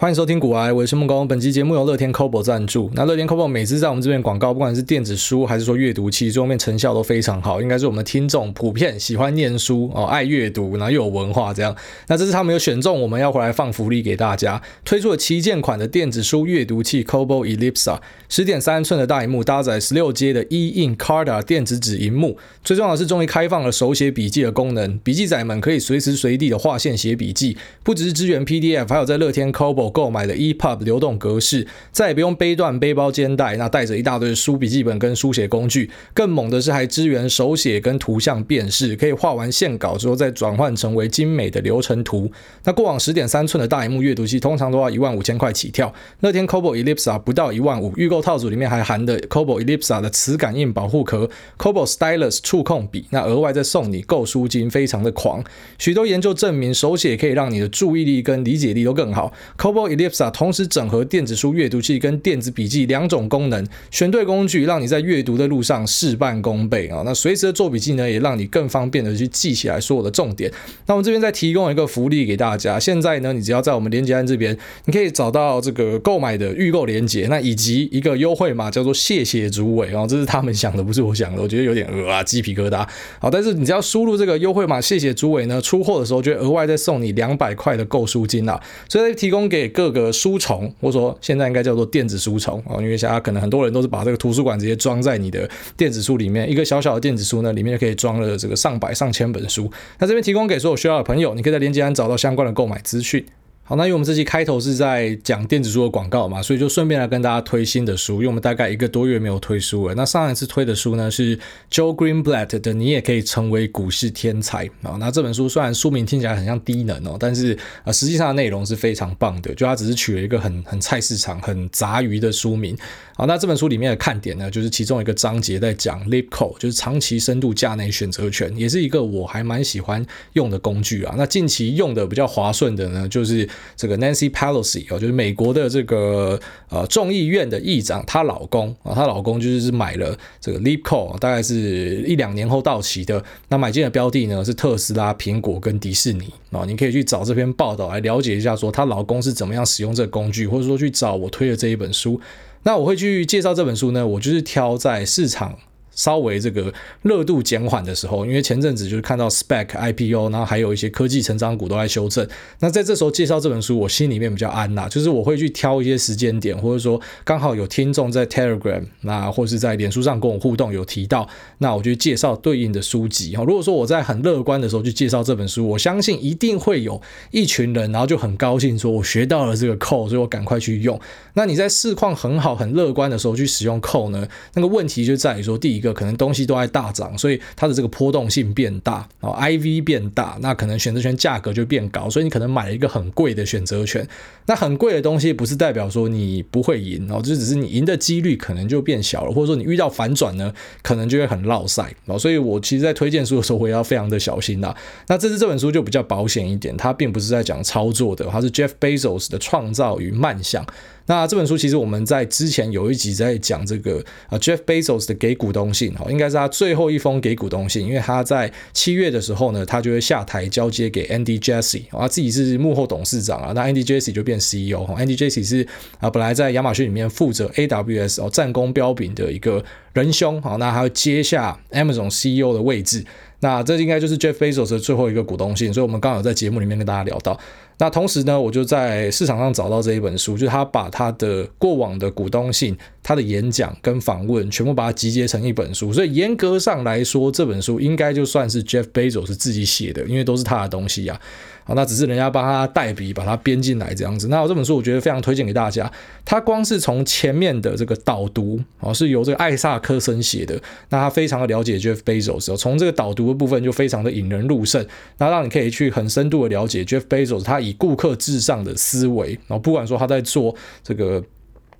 欢迎收听古癌，我是孟工。本期节目由乐天 c o b o 赞助。那乐天 c o b o 每次在我们这边广告，不管是电子书还是说阅读器，最后面成效都非常好。应该是我们的听众普遍喜欢念书哦，爱阅读，然后又有文化这样。那这次他们有选中，我们要回来放福利给大家，推出了旗舰款的电子书阅读器 Kobo Ellipsa，十点三寸的大萤幕，搭载十六阶的 E-Ink Carta 电子纸荧幕。最重要的是，终于开放了手写笔记的功能，笔记仔们可以随时随地的划线写笔记，不只是支援 PDF，还有在乐天 c o b o 购买的 EPUB 流动格式，再也不用背断背包肩带，那带着一大堆书、笔记本跟书写工具。更猛的是，还支援手写跟图像辨识，可以画完线稿之后再转换成为精美的流程图。那过往十点三寸的大萤幕阅读器通常都要一万五千块起跳，乐天 Kobo Ellipsa 不到一万五，预购套组里面还含的 Kobo Ellipsa 的磁感应保护壳、Kobo Stylus 触控笔，那额外再送你购书金，非常的狂。许多研究证明，手写可以让你的注意力跟理解力都更好。Kobo Ellipsa 同时整合电子书阅读器跟电子笔记两种功能，选对工具，让你在阅读的路上事半功倍啊！那随时的做笔记呢，也让你更方便的去记起来所有的重点。那我们这边再提供一个福利给大家，现在呢，你只要在我们连接案这边，你可以找到这个购买的预购连接，那以及一个优惠码叫做“谢谢主委”啊，这是他们想的，不是我想的，我觉得有点鹅啊，鸡皮疙瘩。好，但是你只要输入这个优惠码“谢谢主委”呢，出货的时候就额外再送你两百块的购书金啊，所以提供给各个。书虫，或者说现在应该叫做电子书虫哦，因为现在可能很多人都是把这个图书馆直接装在你的电子书里面，一个小小的电子书呢，里面就可以装了这个上百上千本书。那这边提供给所有需要的朋友，你可以在链接栏找到相关的购买资讯。好，那因为我们这期开头是在讲电子书的广告嘛，所以就顺便来跟大家推新的书。因为我们大概一个多月没有推书了。那上一次推的书呢是 Joe Greenblatt 的《你也可以成为股市天才》啊。那这本书虽然书名听起来很像低能哦，但是啊，实际上的内容是非常棒的。就它只是取了一个很很菜市场、很杂鱼的书名。好，那这本书里面的看点呢，就是其中一个章节在讲 LIPCO，就是长期深度价内选择权，也是一个我还蛮喜欢用的工具啊。那近期用的比较划算的呢，就是这个 Nancy Pelosi 哦，就是美国的这个呃众议院的议长，她老公啊，她老公就是买了这个 Leap Code，大概是一两年后到期的。那买进的标的呢是特斯拉、苹果跟迪士尼啊，你可以去找这篇报道来了解一下，说她老公是怎么样使用这个工具，或者说去找我推的这一本书。那我会去介绍这本书呢，我就是挑在市场。稍微这个热度减缓的时候，因为前阵子就是看到 Spec IPO，然后还有一些科技成长股都在修正。那在这时候介绍这本书，我心里面比较安呐，就是我会去挑一些时间点，或者说刚好有听众在 Telegram，那或是在脸书上跟我互动有提到，那我就介绍对应的书籍。哈，如果说我在很乐观的时候去介绍这本书，我相信一定会有一群人，然后就很高兴说，我学到了这个 code，所以我赶快去用。那你在市况很好、很乐观的时候去使用 code 呢？那个问题就在于说，第一个。可能东西都在大涨，所以它的这个波动性变大，然后 IV 变大，那可能选择权价格就变高，所以你可能买了一个很贵的选择权。那很贵的东西不是代表说你不会赢哦，就只是你赢的几率可能就变小了，或者说你遇到反转呢，可能就会很落赛哦。所以我其实，在推荐书的时候，我也要非常的小心啦。那这次这本书就比较保险一点，它并不是在讲操作的，它是 Jeff Bezos 的创造与漫想。那这本书其实我们在之前有一集在讲这个啊，Jeff Bezos 的给股东信，哈，应该是他最后一封给股东信，因为他在七月的时候呢，他就会下台交接给 Andy Jassy，他自己是幕后董事长啊，那 Andy Jassy 就变 CEO，哈，Andy Jassy 是啊本来在亚马逊里面负责 AWS 哦战功彪炳的一个仁兄，好，那他会接下 Amazon CEO 的位置，那这应该就是 Jeff Bezos 的最后一个股东信，所以我们刚好在节目里面跟大家聊到。那同时呢，我就在市场上找到这一本书，就是他把他的过往的股东信、他的演讲跟访问全部把它集结成一本书，所以严格上来说，这本书应该就算是 Jeff Bezos 自己写的，因为都是他的东西呀。好，那只是人家帮他代笔，把它编进来这样子。那我这本书我觉得非常推荐给大家。他光是从前面的这个导读，哦，是由这个艾萨克森写的。那他非常的了解 Jeff Bezos，从这个导读的部分就非常的引人入胜，那让你可以去很深度的了解 Jeff Bezos 他以顾客至上的思维。然后不管说他在做这个。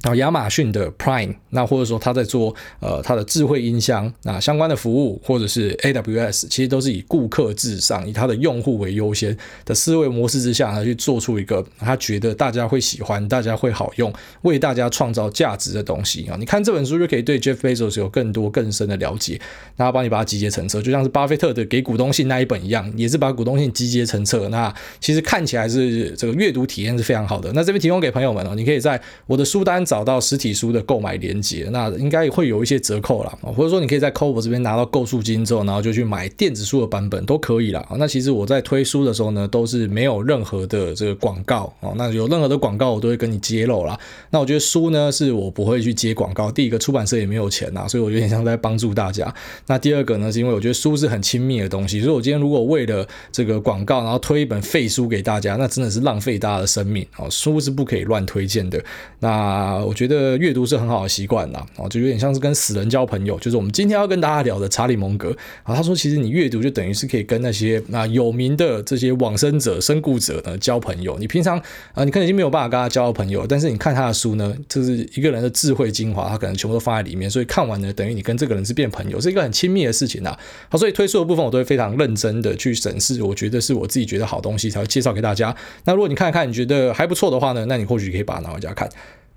然后亚马逊的 Prime，那或者说他在做呃他的智慧音箱那相关的服务，或者是 AWS，其实都是以顾客至上，以他的用户为优先的思维模式之下呢，去做出一个他觉得大家会喜欢、大家会好用、为大家创造价值的东西啊。你看这本书就可以对 Jeff Bezos 有更多更深的了解，那帮你把它集结成册，就像是巴菲特的给股东信那一本一样，也是把股东信集结成册。那其实看起来是这个阅读体验是非常好的。那这边提供给朋友们哦，你可以在我的书单。找到实体书的购买链接，那应该会有一些折扣啦，或者说你可以在 c o b o 这边拿到购书金之后，然后就去买电子书的版本都可以啦。那其实我在推书的时候呢，都是没有任何的这个广告哦。那有任何的广告，我都会跟你揭露啦。那我觉得书呢，是我不会去接广告。第一个，出版社也没有钱呐，所以我有点像在帮助大家。那第二个呢，是因为我觉得书是很亲密的东西，所以我今天如果为了这个广告，然后推一本废书给大家，那真的是浪费大家的生命哦。书是不可以乱推荐的。那我觉得阅读是很好的习惯啦，哦，就有点像是跟死人交朋友。就是我们今天要跟大家聊的查理蒙格啊，他说其实你阅读就等于是可以跟那些那有名的这些往生者、身故者呢交朋友。你平常啊，你可能已经没有办法跟他交朋友，但是你看他的书呢，就是一个人的智慧精华，他可能全部都放在里面，所以看完呢，等于你跟这个人是变朋友，是一个很亲密的事情啦。好，所以推书的部分我都会非常认真的去审视，我觉得是我自己觉得好东西才会介绍给大家。那如果你看一看你觉得还不错的话呢，那你或许可以把它拿回家看。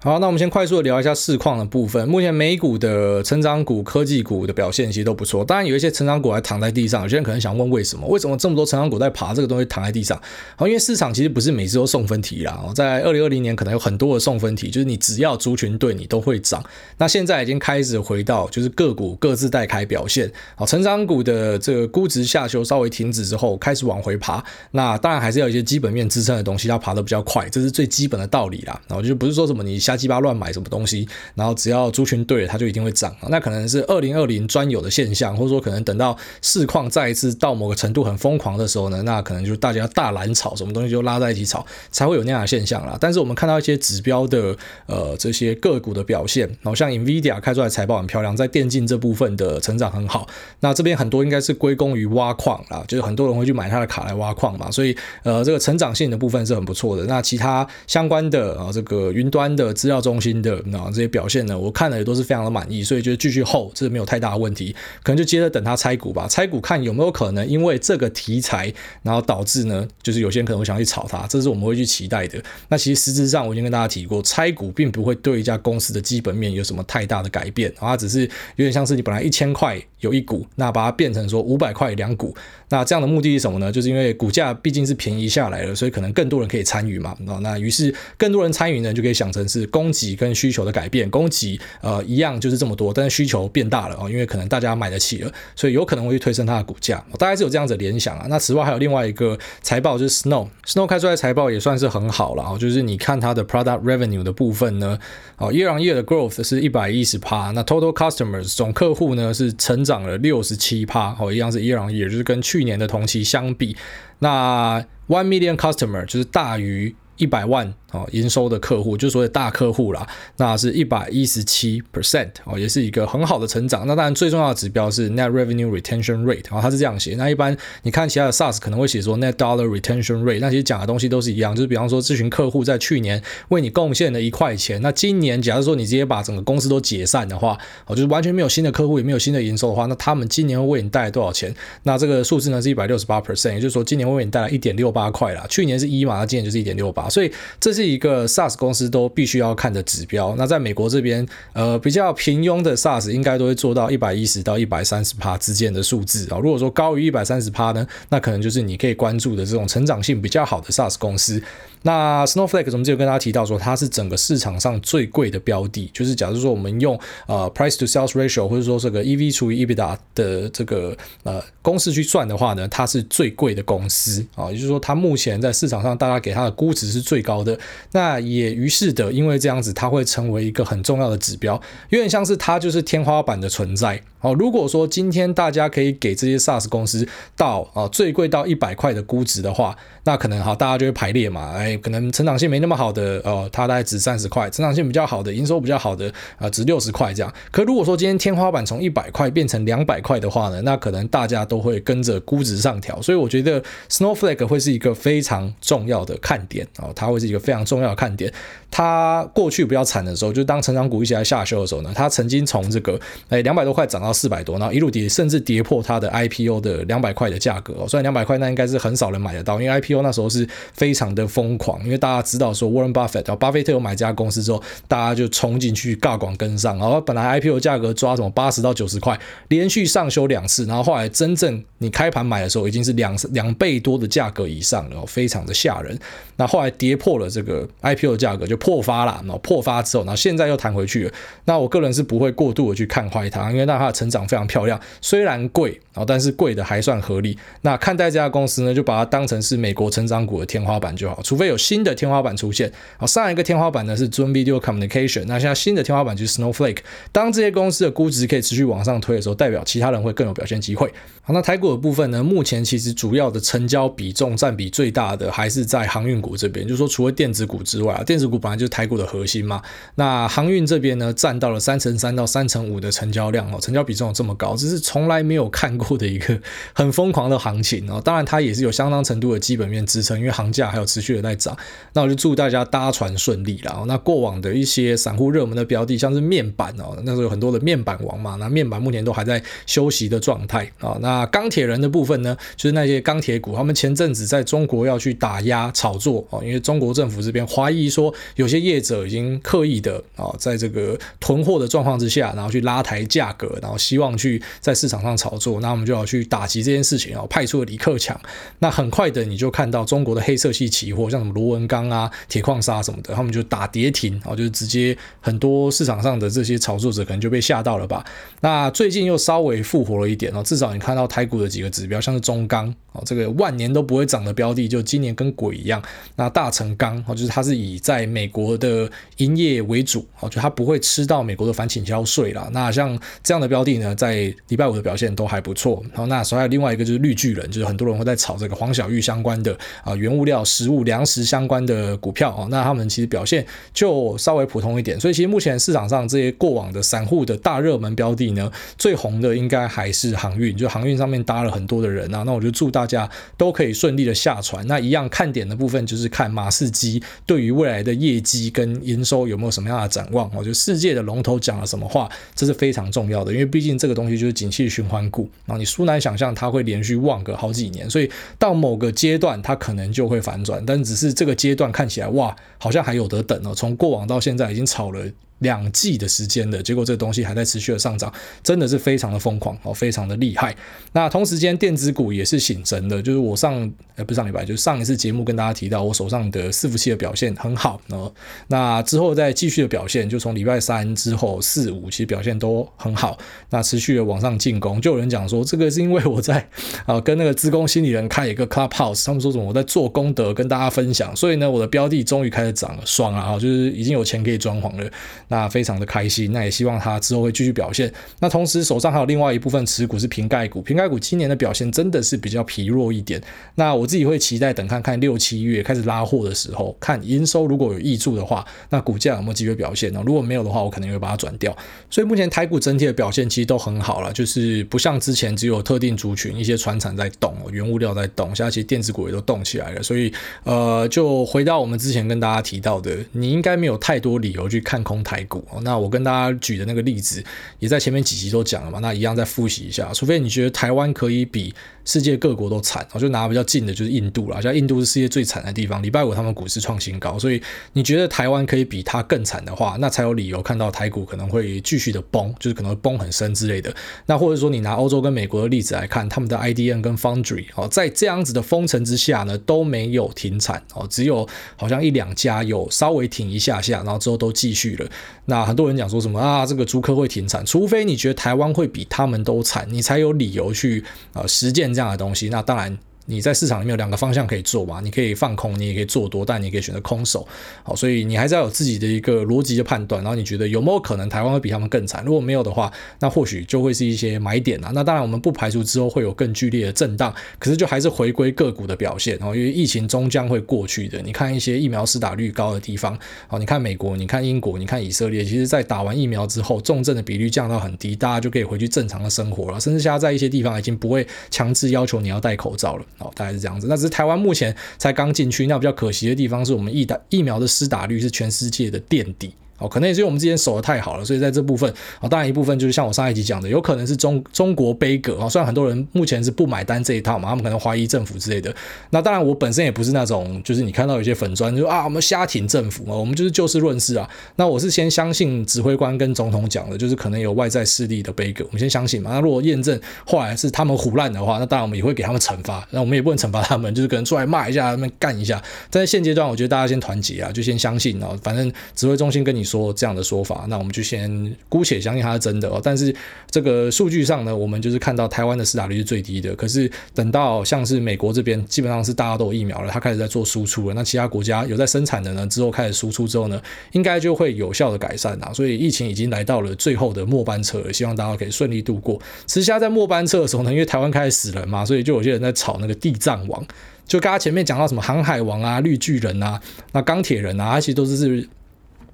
好，那我们先快速的聊一下市况的部分。目前美股的成长股、科技股的表现其实都不错。当然，有一些成长股还躺在地上。有些人可能想问，为什么？为什么这么多成长股在爬，这个东西躺在地上？好，因为市场其实不是每次都送分题啦。在二零二零年，可能有很多的送分题，就是你只要族群对，你都会涨。那现在已经开始回到，就是个股各自带开表现。好，成长股的这个估值下修稍微停止之后，开始往回爬。那当然还是要一些基本面支撑的东西，要爬得比较快，这是最基本的道理啦。然后就不是说什么你瞎鸡巴乱买什么东西，然后只要族群对了，它就一定会涨。那可能是二零二零专有的现象，或者说可能等到市况再一次到某个程度很疯狂的时候呢，那可能就大家大蓝炒，什么东西就拉在一起炒，才会有那样的现象啦。但是我们看到一些指标的呃这些个股的表现，然后像 Nvidia 开出来财报很漂亮，在电竞这部分的成长很好。那这边很多应该是归功于挖矿啦，就是很多人会去买它的卡来挖矿嘛，所以呃这个成长性的部分是很不错的。那其他相关的啊这个云端的资料中心的。那这些表现呢，我看了也都是非常的满意，所以就继续 hold，这没有太大的问题，可能就接着等它拆股吧，拆股看有没有可能因为这个题材，然后导致呢，就是有些人可能会想去炒它，这是我们会去期待的。那其实实质上我已经跟大家提过，拆股并不会对一家公司的基本面有什么太大的改变，它只是有点像是你本来一千块有一股，那把它变成说五百块两股，那这样的目的是什么呢？就是因为股价毕竟是便宜下来了，所以可能更多人可以参与嘛，那于是更多人参与呢，就可以想成是供给跟需求的改变，供给呃一样就是这么多，但是需求变大了哦，因为可能大家买得起了，所以有可能会去推升它的股价，大概是有这样子联想啊。那此外还有另外一个财报就是 Snow，Snow 开出来财报也算是很好了啊，就是你看它的 Product Revenue 的部分呢，哦 Year on Year 的 Growth 是一百一十趴，那 Total Customers 总客户呢是成长涨了六十七趴，哦，一样是伊朗，也就是跟去年的同期相比，那 one million customer 就是大于一百万。哦，营收的客户就所谓大客户啦，那是一百一十七 percent 哦，也是一个很好的成长。那当然最重要的指标是 Net Revenue Retention Rate，哦它是这样写。那一般你看其他的 SaaS 可能会写说 Net Dollar Retention Rate，那其实讲的东西都是一样，就是比方说咨询客户在去年为你贡献了一块钱，那今年假如说你直接把整个公司都解散的话，哦，就是完全没有新的客户，也没有新的营收的话，那他们今年会为你带来多少钱？那这个数字呢是一百六十八 percent，也就是说今年会为你带来一点六八块啦。去年是一嘛，那今年就是一点六八，所以这是是一个 SaaS。公司都必须要看的指标。那在美国这边，呃，比较平庸的 SaaS 应该都会做到一百一十到一百三十趴之间的数字啊。如果说高于一百三十趴呢，那可能就是你可以关注的这种成长性比较好的 SaaS 公司。那 Snowflake 我们就跟大家提到说，它是整个市场上最贵的标的，就是假如说我们用呃 Price to Sales Ratio 或者说这个 EV 除以 EBITDA 的这个呃公式去算的话呢，它是最贵的公司啊，也就是说它目前在市场上大家给它的估值是最高的。那也于是的，因为这样子，它会成为一个很重要的指标，有点像是它就是天花板的存在。哦，如果说今天大家可以给这些 SaaS 公司到啊最贵到一百块的估值的话，那可能好大家就会排列嘛，哎，可能成长性没那么好的哦，它大概值三十块；成长性比较好的，营收比较好的啊，值六十块这样。可如果说今天天花板从一百块变成两百块的话呢，那可能大家都会跟着估值上调。所以我觉得 Snowflake 会是一个非常重要的看点哦，它会是一个非常重要看点。它过去比较惨的时候，就当成长股一起来下修的时候呢，它曾经从这个诶两百多块涨到四百多，然后一路跌，甚至跌破它的 IPO 的两百块的价格哦。虽然两百块那应该是很少人买得到，因为 IPO 那时候是非常的疯狂，因为大家知道说 Warren Buffett 巴菲特有买这家公司之后，大家就冲进去尬广跟上，然后本来 IPO 价格抓什么八十到九十块，连续上修两次，然后后来真正你开盘买的时候，已经是两两倍多的价格以上了，非常的吓人。那后来跌破了这个 IPO 的价格就。破发了，然后破发之后，然后现在又弹回去了。那我个人是不会过度的去看坏它，因为那它的成长非常漂亮，虽然贵。哦，但是贵的还算合理。那看待这家公司呢，就把它当成是美国成长股的天花板就好。除非有新的天花板出现。好，上一个天花板呢是 Zoom Video Communication，那现在新的天花板就是 Snowflake。当这些公司的估值可以持续往上推的时候，代表其他人会更有表现机会。好，那台股的部分呢，目前其实主要的成交比重占比最大的还是在航运股这边。就是说，除了电子股之外啊，电子股本就是台股的核心嘛。那航运这边呢，占到了三成三到三成五的成交量哦，成交比重有这么高，这是从来没有看过。的一个 很疯狂的行情哦，当然它也是有相当程度的基本面支撑，因为航价还有持续的在涨。那我就祝大家搭船顺利啦。那过往的一些散户热门的标的，像是面板哦，那时候有很多的面板王嘛，那面板目前都还在休息的状态啊。那钢铁人的部分呢，就是那些钢铁股，他们前阵子在中国要去打压炒作哦，因为中国政府这边怀疑说有些业者已经刻意的啊，在这个囤货的状况之下，然后去拉抬价格，然后希望去在市场上炒作。那我们就要去打击这件事情哦，派出了李克强。那很快的，你就看到中国的黑色系期货，像什么螺纹钢啊、铁矿砂什么的，他们就打跌停然哦，就是直接很多市场上的这些炒作者可能就被吓到了吧。那最近又稍微复活了一点哦，至少你看到台股的几个指标，像是中钢哦，这个万年都不会涨的标的，就今年跟鬼一样。那大成钢哦，就是它是以在美国的营业为主哦，就它不会吃到美国的反倾销税啦。那像这样的标的呢，在礼拜五的表现都还不错。错，好，那所以另外一个就是绿巨人，就是很多人会在炒这个黄小玉相关的啊，原物料、食物、粮食相关的股票哦，那他们其实表现就稍微普通一点。所以其实目前市场上这些过往的散户的大热门标的呢，最红的应该还是航运，就航运上面搭了很多的人啊。那我就祝大家都可以顺利的下船。那一样看点的部分就是看马士基对于未来的业绩跟营收有没有什么样的展望。我觉得世界的龙头讲了什么话，这是非常重要的，因为毕竟这个东西就是景气循环股。然后你殊难想象它会连续旺个好几年，所以到某个阶段它可能就会反转，但只是这个阶段看起来哇，好像还有得等哦。从过往到现在已经炒了。两季的时间的结果，这个东西还在持续的上涨，真的是非常的疯狂哦，非常的厉害。那同时间电子股也是醒神的，就是我上呃不是上礼拜，就是上一次节目跟大家提到，我手上的伺服器的表现很好哦。那之后再继续的表现，就从礼拜三之后四五其实表现都很好，那持续的往上进攻。就有人讲说，这个是因为我在啊跟那个资工心理人开一个 Clubhouse，他们说什么我在做功德跟大家分享，所以呢我的标的终于开始涨了，爽啊！就是已经有钱可以装潢了。那非常的开心，那也希望它之后会继续表现。那同时手上还有另外一部分持股是苹概股，苹概股今年的表现真的是比较疲弱一点。那我自己会期待等看看六七月开始拉货的时候，看营收如果有挹注的话，那股价有没有机会表现呢？如果没有的话，我可能会把它转掉。所以目前台股整体的表现其实都很好了，就是不像之前只有特定族群一些船产在动，原物料在动，现在其实电子股也都动起来了。所以呃，就回到我们之前跟大家提到的，你应该没有太多理由去看空台股。那我跟大家举的那个例子，也在前面几集都讲了嘛，那一样再复习一下，除非你觉得台湾可以比。世界各国都惨，我就拿比较近的，就是印度啦。像印度是世界最惨的地方，礼拜五他们股市创新高，所以你觉得台湾可以比它更惨的话，那才有理由看到台股可能会继续的崩，就是可能崩很深之类的。那或者说你拿欧洲跟美国的例子来看，他们的 IDN 跟 Foundry 哦，在这样子的封城之下呢，都没有停产哦，只有好像一两家有稍微停一下下，然后之后都继续了。那很多人讲说什么啊，这个租客会停产，除非你觉得台湾会比他们都惨，你才有理由去呃实践这样的东西，那当然。你在市场里面有两个方向可以做嘛，你可以放空，你也可以做多，但你可以选择空手。好，所以你还是要有自己的一个逻辑的判断，然后你觉得有没有可能台湾会比他们更惨？如果没有的话，那或许就会是一些买点啊。那当然，我们不排除之后会有更剧烈的震荡，可是就还是回归个股的表现哦，因为疫情终将会过去的。你看一些疫苗施打率高的地方，哦，你看美国，你看英国，你看以色列，其实在打完疫苗之后，重症的比率降到很低，大家就可以回去正常的生活了，甚至现在在一些地方已经不会强制要求你要戴口罩了。哦，大概是这样子。那只是台湾目前才刚进去，那比较可惜的地方是我们疫打疫苗的施打率是全世界的垫底。哦，可能也是因为我们之前守的太好了，所以在这部分啊、当然一部分就是像我上一集讲的，有可能是中中国杯葛啊。虽然很多人目前是不买单这一套嘛，他们可能怀疑政府之类的。那当然，我本身也不是那种，就是你看到有些粉砖就说啊，我们瞎挺政府嘛，我们就是就事论事啊。那我是先相信指挥官跟总统讲的，就是可能有外在势力的杯葛，我们先相信嘛。那如果验证后来是他们胡乱的话，那当然我们也会给他们惩罚。那我们也不能惩罚他们，就是可能出来骂一下，他们干一下。但在现阶段，我觉得大家先团结啊，就先相信啊。反正指挥中心跟你说说这样的说法。那我们就先姑且相信它是真的哦，但是这个数据上呢，我们就是看到台湾的施打率是最低的。可是等到像是美国这边，基本上是大家都有疫苗了，它开始在做输出了。那其他国家有在生产的呢，之后开始输出之后呢，应该就会有效的改善啊。所以疫情已经来到了最后的末班车，希望大家可以顺利度过。其实现在在末班车的时候呢，因为台湾开始死人嘛，所以就有些人在炒那个地藏王，就刚刚前面讲到什么航海王啊、绿巨人啊、那钢铁人啊，其实都是是。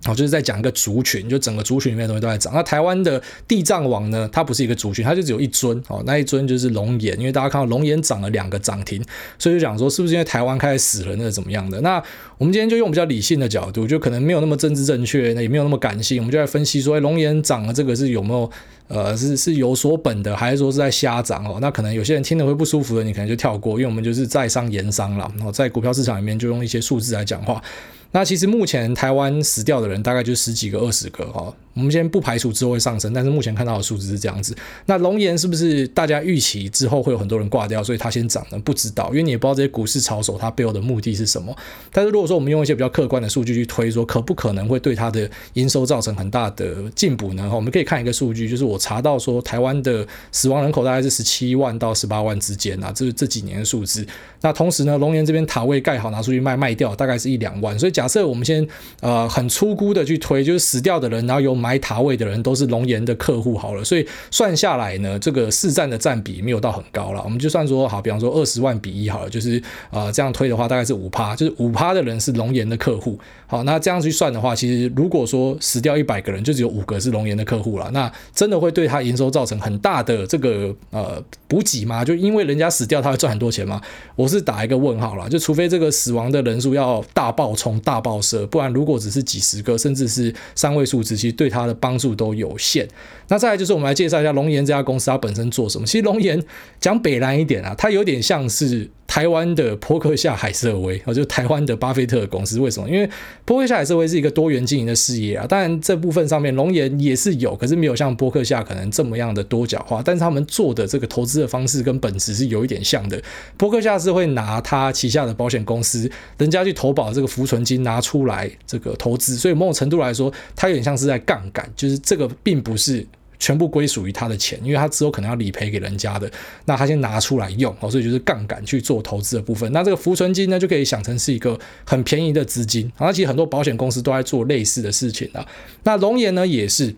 哦，就是在讲一个族群，就整个族群里面的东西都在涨。那台湾的地藏王呢，它不是一个族群，它就只有一尊哦，那一尊就是龙岩，因为大家看到龙岩涨了两个涨停，所以就讲说是不是因为台湾开始死人了怎么样的？那我们今天就用比较理性的角度，就可能没有那么政治正确，那也没有那么感性，我们就来分析说，哎，龙岩涨了这个是有没有呃是是有所本的，还是说是在瞎涨哦？那可能有些人听了会不舒服的，你可能就跳过，因为我们就是在商言商了，然后在股票市场里面就用一些数字来讲话。那其实目前台湾死掉的人大概就十几个、二十个哦。我们先不排除之后会上升，但是目前看到的数字是这样子。那龙岩是不是大家预期之后会有很多人挂掉，所以它先涨呢？不知道，因为你也不知道这些股市炒手它背后的目的是什么。但是如果说我们用一些比较客观的数据去推，说可不可能会对它的营收造成很大的进步呢？我们可以看一个数据，就是我查到说台湾的死亡人口大概是十七万到十八万之间啊，这是这几年的数字。那同时呢，龙岩这边塔位盖好拿出去卖卖掉，大概是一两万。所以假设我们先呃很粗估的去推，就是死掉的人，然后有买塔位的人都是龙岩的客户好了，所以算下来呢，这个市占的占比没有到很高了。我们就算说好，比方说二十万比一好了，就是呃这样推的话，大概是五趴，就是五趴的人是龙岩的客户。好，那这样去算的话，其实如果说死掉一百个人，就只有五个是龙岩的客户了。那真的会对他营收造成很大的这个呃补给吗？就因为人家死掉，他会赚很多钱吗？我是打一个问号了。就除非这个死亡的人数要大爆冲、大爆射，不然如果只是几十个，甚至是三位数字，其实对他的帮助都有限。那再来就是我们来介绍一下龙岩这家公司，它本身做什么？其实龙岩讲北南一点啊，它有点像是台湾的波克夏海瑟威，啊，就台湾的巴菲特公司。为什么？因为波克夏海瑟威是一个多元经营的事业啊。当然这部分上面龙岩也是有，可是没有像波克夏可能这么样的多角化。但是他们做的这个投资的方式跟本质是有一点像的。波克夏是会拿他旗下的保险公司，人家去投保这个浮存金拿出来这个投资，所以某种程度来说，它有点像是在杠杆，就是这个并不是。全部归属于他的钱，因为他之后可能要理赔给人家的，那他先拿出来用，所以就是杠杆去做投资的部分。那这个浮存金呢，就可以想成是一个很便宜的资金。然后其实很多保险公司都在做类似的事情啊。那龙岩呢也是，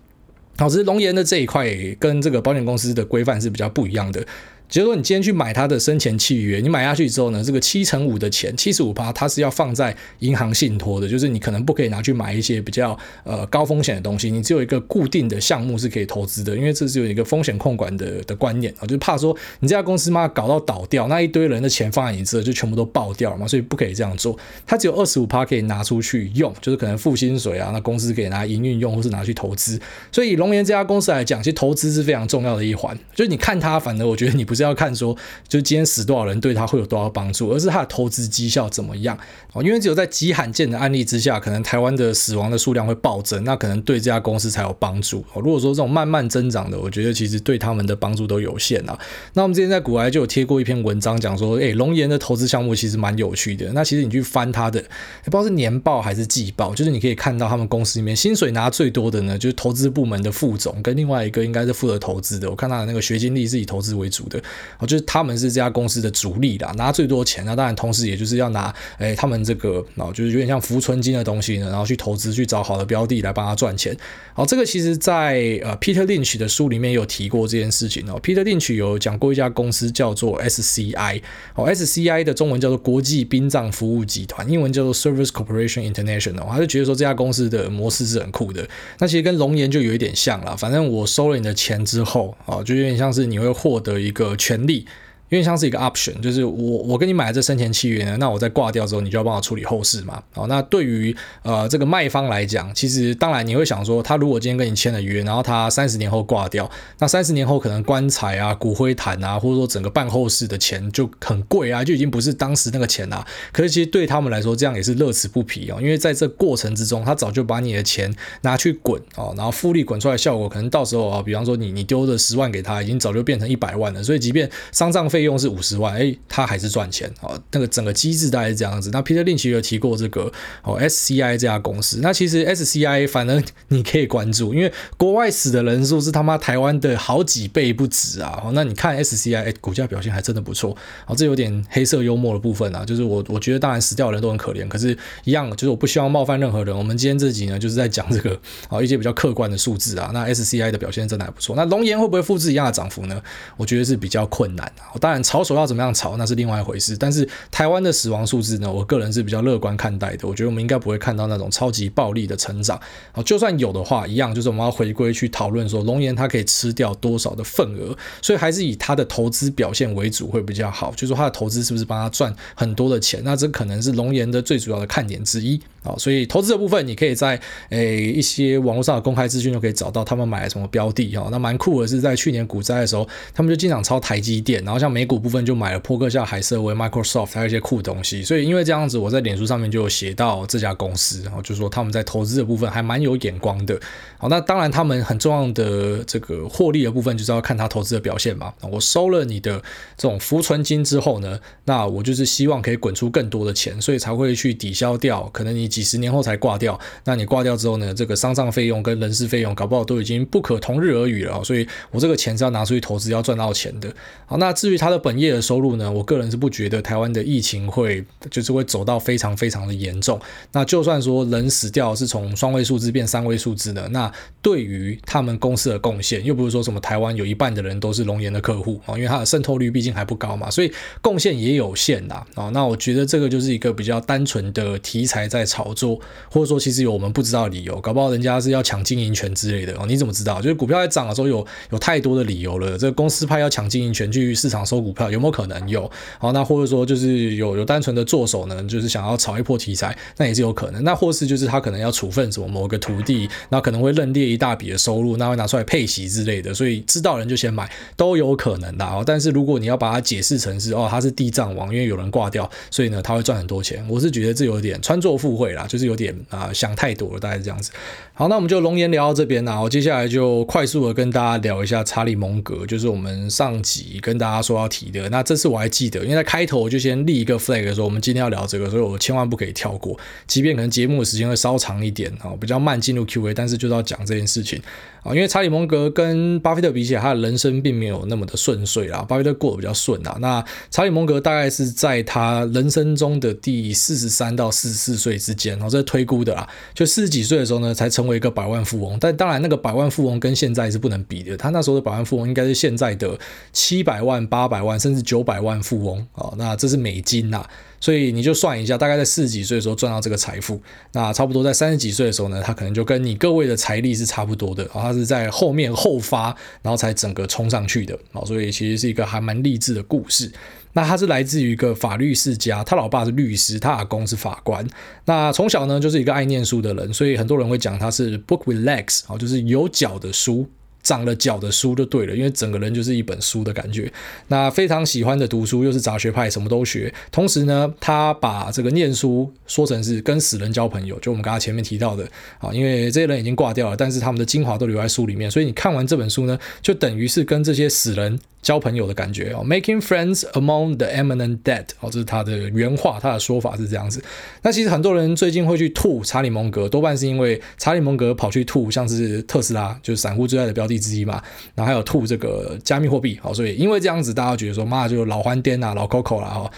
好，只是龙岩的这一块跟这个保险公司的规范是比较不一样的。就是说，你今天去买它的生前契约，你买下去之后呢，这个七成五的钱，七十五趴，它是要放在银行信托的，就是你可能不可以拿去买一些比较呃高风险的东西，你只有一个固定的项目是可以投资的，因为这是有一个风险控管的的观念啊，就怕说你这家公司嘛搞到倒掉，那一堆人的钱放在你这就全部都爆掉了嘛，所以不可以这样做。它只有二十五趴可以拿出去用，就是可能付薪水啊，那公司可以拿营运用，或是拿去投资。所以龙岩这家公司来讲，其实投资是非常重要的一环。就是你看它，反正我觉得你不是是要看说，就今天死多少人对他会有多少帮助，而是他的投资绩效怎么样哦？因为只有在极罕见的案例之下，可能台湾的死亡的数量会暴增，那可能对这家公司才有帮助哦。如果说这种慢慢增长的，我觉得其实对他们的帮助都有限啊。那我们之前在股癌就有贴过一篇文章，讲说，诶，龙岩的投资项目其实蛮有趣的。那其实你去翻他的，不知道是年报还是季报，就是你可以看到他们公司里面薪水拿最多的呢，就是投资部门的副总跟另外一个应该是负责投资的。我看他的那个学经历是以投资为主的，哦，就是他们是这家公司的主力啦，拿最多钱。那当然，同时也就是要拿，哎，他们这个哦，就是有点像浮存金的东西呢，然后去投资，去找好的标的来帮他赚钱。好，这个其实在呃 Peter Lynch 的书里面有提过这件事情哦。Peter Lynch 有讲过一家公司叫做 SCI，哦，SCI 的中文叫做国际殡葬服务集团，英文叫做 Service Corporation International。他就觉得说这家公司的模式是很酷的。那其实跟龙岩就有一点像啦，反正我收了你的钱之后，哦，就有点像是你会获得一个权利。因为像是一个 option，就是我我跟你买了这生前契约呢，那我在挂掉之后，你就要帮我处理后事嘛。好，那对于呃这个卖方来讲，其实当然你会想说，他如果今天跟你签了约，然后他三十年后挂掉，那三十年后可能棺材啊、骨灰坛啊，或者说整个办后事的钱就很贵啊，就已经不是当时那个钱啦。可是其实对他们来说，这样也是乐此不疲哦，因为在这过程之中，他早就把你的钱拿去滚哦，然后复利滚出来效果，可能到时候啊，比方说你你丢的十万给他，已经早就变成一百万了。所以即便丧葬费费用是五十万，哎，他还是赚钱啊。那个整个机制大概是这样子。那 Peter Lynch 有提过这个哦，SCI 这家公司。那其实 SCI 反正你可以关注，因为国外死的人数是他妈台湾的好几倍不止啊。哦那你看 SCI，哎，股价表现还真的不错。哦，这有点黑色幽默的部分啊，就是我我觉得当然死掉的人都很可怜，可是一样，就是我不希望冒犯任何人。我们今天这集呢，就是在讲这个啊一些比较客观的数字啊。那 SCI 的表现真的还不错。那龙岩会不会复制一样的涨幅呢？我觉得是比较困难啊。当然，炒手要怎么样炒，那是另外一回事。但是台湾的死亡数字呢，我个人是比较乐观看待的。我觉得我们应该不会看到那种超级暴力的成长。好，就算有的话，一样就是我们要回归去讨论说，龙岩它可以吃掉多少的份额。所以还是以它的投资表现为主会比较好。就是说它的投资是不是帮他赚很多的钱？那这可能是龙岩的最主要的看点之一。好，所以投资的部分，你可以在诶、一些网络上的公开资讯就可以找到他们买了什么标的。哈，那蛮酷的是，在去年股灾的时候，他们就经常抄台积电，然后像美股部分。就买了波克夏、海瑟薇、Microsoft，还有一些酷东西。所以因为这样子，我在脸书上面就有写到这家公司，然后就说他们在投资的部分还蛮有眼光的。好，那当然他们很重要的这个获利的部分，就是要看他投资的表现嘛。我收了你的这种浮存金之后呢，那我就是希望可以滚出更多的钱，所以才会去抵消掉可能你几十年后才挂掉。那你挂掉之后呢，这个丧葬费用跟人事费用搞不好都已经不可同日而语了。所以我这个钱是要拿出去投资，要赚到钱的。好，那至于他他的本业的收入呢，我个人是不觉得台湾的疫情会就是会走到非常非常的严重。那就算说人死掉是从双位数字变三位数字的，那对于他们公司的贡献，又不是说什么台湾有一半的人都是龙岩的客户啊，因为它的渗透率毕竟还不高嘛，所以贡献也有限啦啊。那我觉得这个就是一个比较单纯的题材在炒作，或者说其实有我们不知道理由，搞不好人家是要抢经营权之类的哦。你怎么知道？就是股票在涨的时候有有太多的理由了，这个公司派要抢经营权去市场收股票，有没有可能？有，好，那或者说就是有有单纯的做手呢，就是想要炒一波题材，那也是有可能。那或是就是他可能要处分什么某个徒弟，那可能会认列一大笔的收入，那会拿出来配息之类的，所以知道人就先买，都有可能的。哦，但是如果你要把它解释成是哦，他是地藏王，因为有人挂掉，所以呢他会赚很多钱，我是觉得这有点穿凿附会啦，就是有点啊、想太多了，大概是这样子。好，那我们就龙岩聊到这边啦，我接下来就快速的跟大家聊一下查理蒙格，就是我们上集跟大家说要提的。那这次我还记得，因为在开头我就先立一个 flag 说我们今天要聊这个，所以我千万不可以跳过，即便可能节目的时间会稍长一点啊，比较慢进入 Q&A，但是就是要讲这件事情。啊，因为查理蒙格跟巴菲特比起来，他的人生并没有那么的顺遂啦。巴菲特过得比较顺啊。那查理蒙格大概是在他人生中的第四十三到四十四岁之间，然后这推估的啦。就四十几岁的时候呢，才成为一个百万富翁。但当然，那个百万富翁跟现在是不能比的。他那时候的百万富翁应该是现在的七百万、八百万甚至九百万富翁啊。那这是美金呐。所以你就算一下，大概在四十几岁的时候赚到这个财富，那差不多在三十几岁的时候呢，他可能就跟你各位的财力是差不多的啊。他是在后面后发，然后才整个冲上去的啊。所以其实是一个还蛮励志的故事。那他是来自于一个法律世家，他老爸是律师，他阿公是法官。那从小呢就是一个爱念书的人，所以很多人会讲他是 book with legs 啊，就是有脚的书。长了脚的书就对了，因为整个人就是一本书的感觉。那非常喜欢的读书，又是杂学派，什么都学。同时呢，他把这个念书说成是跟死人交朋友，就我们刚刚前面提到的啊，因为这些人已经挂掉了，但是他们的精华都留在书里面，所以你看完这本书呢，就等于是跟这些死人。交朋友的感觉哦，Making friends among the eminent debt，哦，这是他的原话，他的说法是这样子。那其实很多人最近会去吐查理蒙格，多半是因为查理蒙格跑去吐，像是特斯拉，就是散户最爱的标的之一嘛。然后还有吐这个加密货币，好，所以因为这样子，大家觉得说，妈就老欢颠啊，老 Coco 啦哦。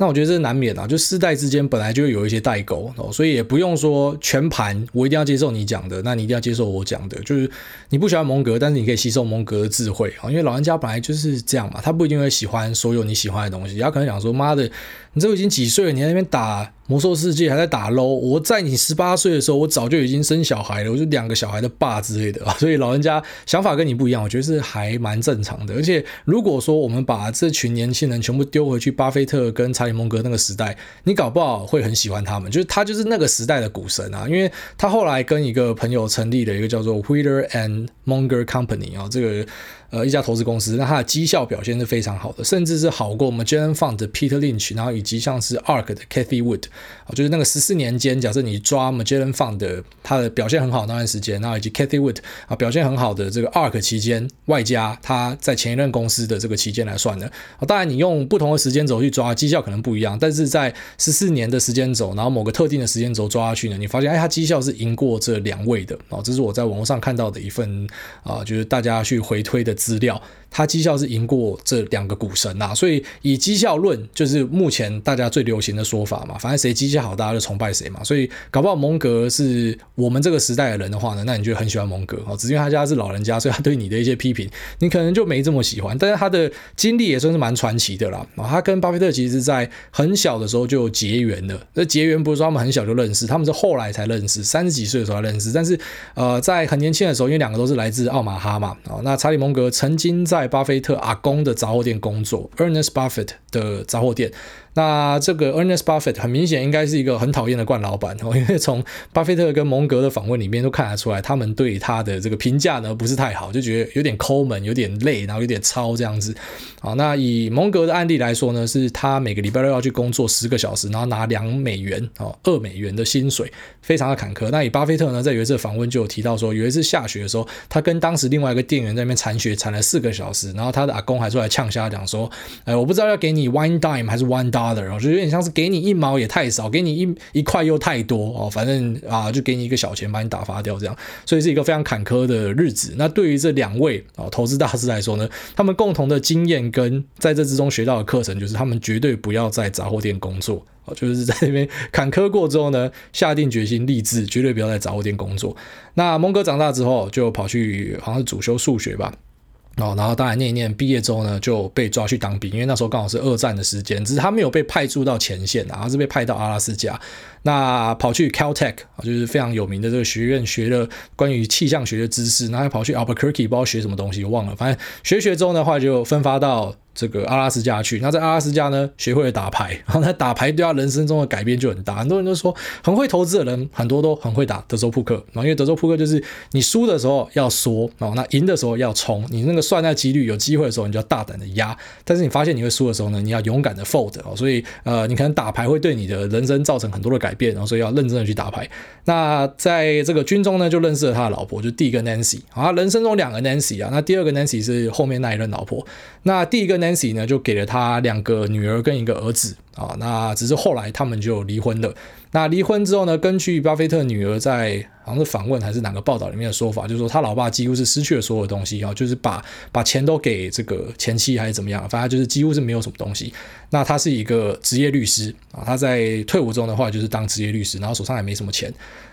那我觉得这是难免啊，就世代之间本来就有一些代沟哦，所以也不用说全盘我一定要接受你讲的，那你一定要接受我讲的，就是你不喜欢蒙格，但是你可以吸收蒙格的智慧啊，因为老人家本来就是这样嘛，他不一定会喜欢所有你喜欢的东西，他可能想说，妈的，你这已经几岁了，你在那边打。魔兽世界还在打 LOL，我在你十八岁的时候，我早就已经生小孩了，我就两个小孩的爸之类的。所以老人家想法跟你不一样，我觉得是还蛮正常的。而且如果说我们把这群年轻人全部丢回去巴菲特跟查理蒙格那个时代，你搞不好会很喜欢他们，就是他就是那个时代的股神啊，因为他后来跟一个朋友成立了一个叫做 Wheeler and Munger Company 啊，这个。呃，一家投资公司，那它的绩效表现是非常好的，甚至是好过 Magellan Fund 的 Peter Lynch，然后以及像是 ARK 的 Cathy Wood，啊，就是那个十四年间，假设你抓 Magellan Fund 的它的表现很好那段时间，然后以及 Cathy Wood 啊表现很好的这个 ARK 期间，外加它在前一任公司的这个期间来算的，啊，当然你用不同的时间轴去抓绩效可能不一样，但是在十四年的时间轴，然后某个特定的时间轴抓下去呢，你发现哎，它绩效是赢过这两位的，啊，这是我在网络上看到的一份啊，就是大家去回推的资料。他绩效是赢过这两个股神呐，所以以绩效论就是目前大家最流行的说法嘛。反正谁绩效好，大家就崇拜谁嘛。所以搞不好蒙格是我们这个时代的人的话呢，那你就很喜欢蒙格哦。只是因为他家是老人家，所以他对你的一些批评，你可能就没这么喜欢。但是他的经历也算是蛮传奇的啦。他跟巴菲特其实在很小的时候就结缘了。那结缘不是说他们很小就认识，他们是后来才认识，三十几岁的时候才认识。但是呃，在很年轻的时候，因为两个都是来自奥马哈嘛。哦，那查理蒙格曾经在在巴菲特阿公的杂货店工作，Ernest Buffett 的杂货店。那这个 Ernest Buffett 很明显应该是一个很讨厌的惯老板哦，因为从巴菲特跟蒙格的访问里面都看得出来，他们对他的这个评价呢不是太好，就觉得有点抠门，有点累，然后有点糙这样子。好，那以蒙格的案例来说呢，是他每个礼拜六要去工作十个小时，然后拿两美元哦，二美元的薪水，非常的坎坷。那以巴菲特呢，在有一次访问就有提到说，有一次下雪的时候，他跟当时另外一个店员在那边铲雪铲了四个小时，然后他的阿公还出来呛瞎讲说，哎，我不知道要给你 one dime 还是 one dollar，我觉得有点像。是给你一毛也太少，给你一一块又太多哦，反正啊，就给你一个小钱把你打发掉这样，所以是一个非常坎坷的日子。那对于这两位啊投资大师来说呢，他们共同的经验跟在这之中学到的课程，就是他们绝对不要在杂货店工作啊，就是在那边坎坷过之后呢，下定决心立志，绝对不要在杂货店工作。那蒙哥长大之后就跑去好像是主修数学吧。哦，然后当然念一念，毕业之后呢就被抓去当兵，因为那时候刚好是二战的时间，只是他没有被派驻到前线，然后是被派到阿拉斯加，那跑去 Caltech 啊，就是非常有名的这个学院，学了关于气象学的知识，然后跑去 Albuquerque，不知道学什么东西，忘了，反正学学之后的话就分发到。这个阿拉斯加去，那在阿拉斯加呢，学会了打牌，然后他打牌对他人生中的改变就很大。很多人都说，很会投资的人，很多都很会打德州扑克。然后因为德州扑克就是你输的时候要缩，哦，那赢的时候要冲。你那个算那几率，有机会的时候你就要大胆的压。但是你发现你会输的时候呢，你要勇敢的 fold 哦。所以呃，你可能打牌会对你的人生造成很多的改变，然后所以要认真的去打牌。那在这个军中呢，就认识了他的老婆，就第一个 Nancy 啊，人生中两个 Nancy 啊，那第二个 Nancy 是后面那一任老婆。那第一个 Nancy 呢，就给了他两个女儿跟一个儿子啊，那只是后来他们就离婚了。那离婚之后呢，根据巴菲特女儿在好像是访问还是哪个报道里面的说法，就是说他老爸几乎是失去了所有东西啊，就是把把钱都给这个前妻还是怎么样，反正就是几乎是没有什么东西。那他是一个职业律师啊，他在退伍中的话就是当职业律师，然后手上也没什么钱。